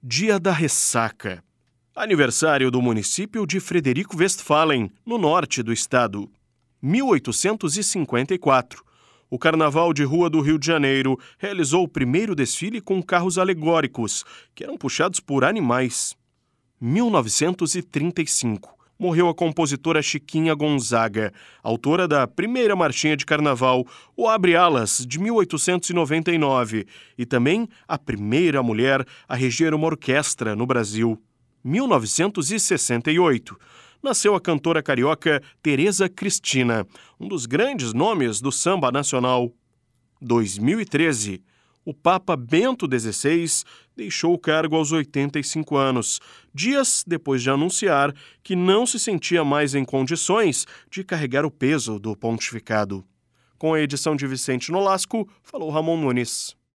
Dia da Ressaca. Aniversário do município de Frederico Westphalen, no norte do estado. 1854. O Carnaval de Rua do Rio de Janeiro realizou o primeiro desfile com carros alegóricos, que eram puxados por animais. 1935 morreu a compositora Chiquinha Gonzaga, autora da primeira marchinha de carnaval, O Abre Alas, de 1899, e também a primeira mulher a reger uma orquestra no Brasil. 1968 nasceu a cantora carioca Tereza Cristina, um dos grandes nomes do samba nacional. 2013 o Papa Bento XVI deixou o cargo aos 85 anos, dias depois de anunciar que não se sentia mais em condições de carregar o peso do pontificado. Com a edição de Vicente Nolasco, falou Ramon Nunes.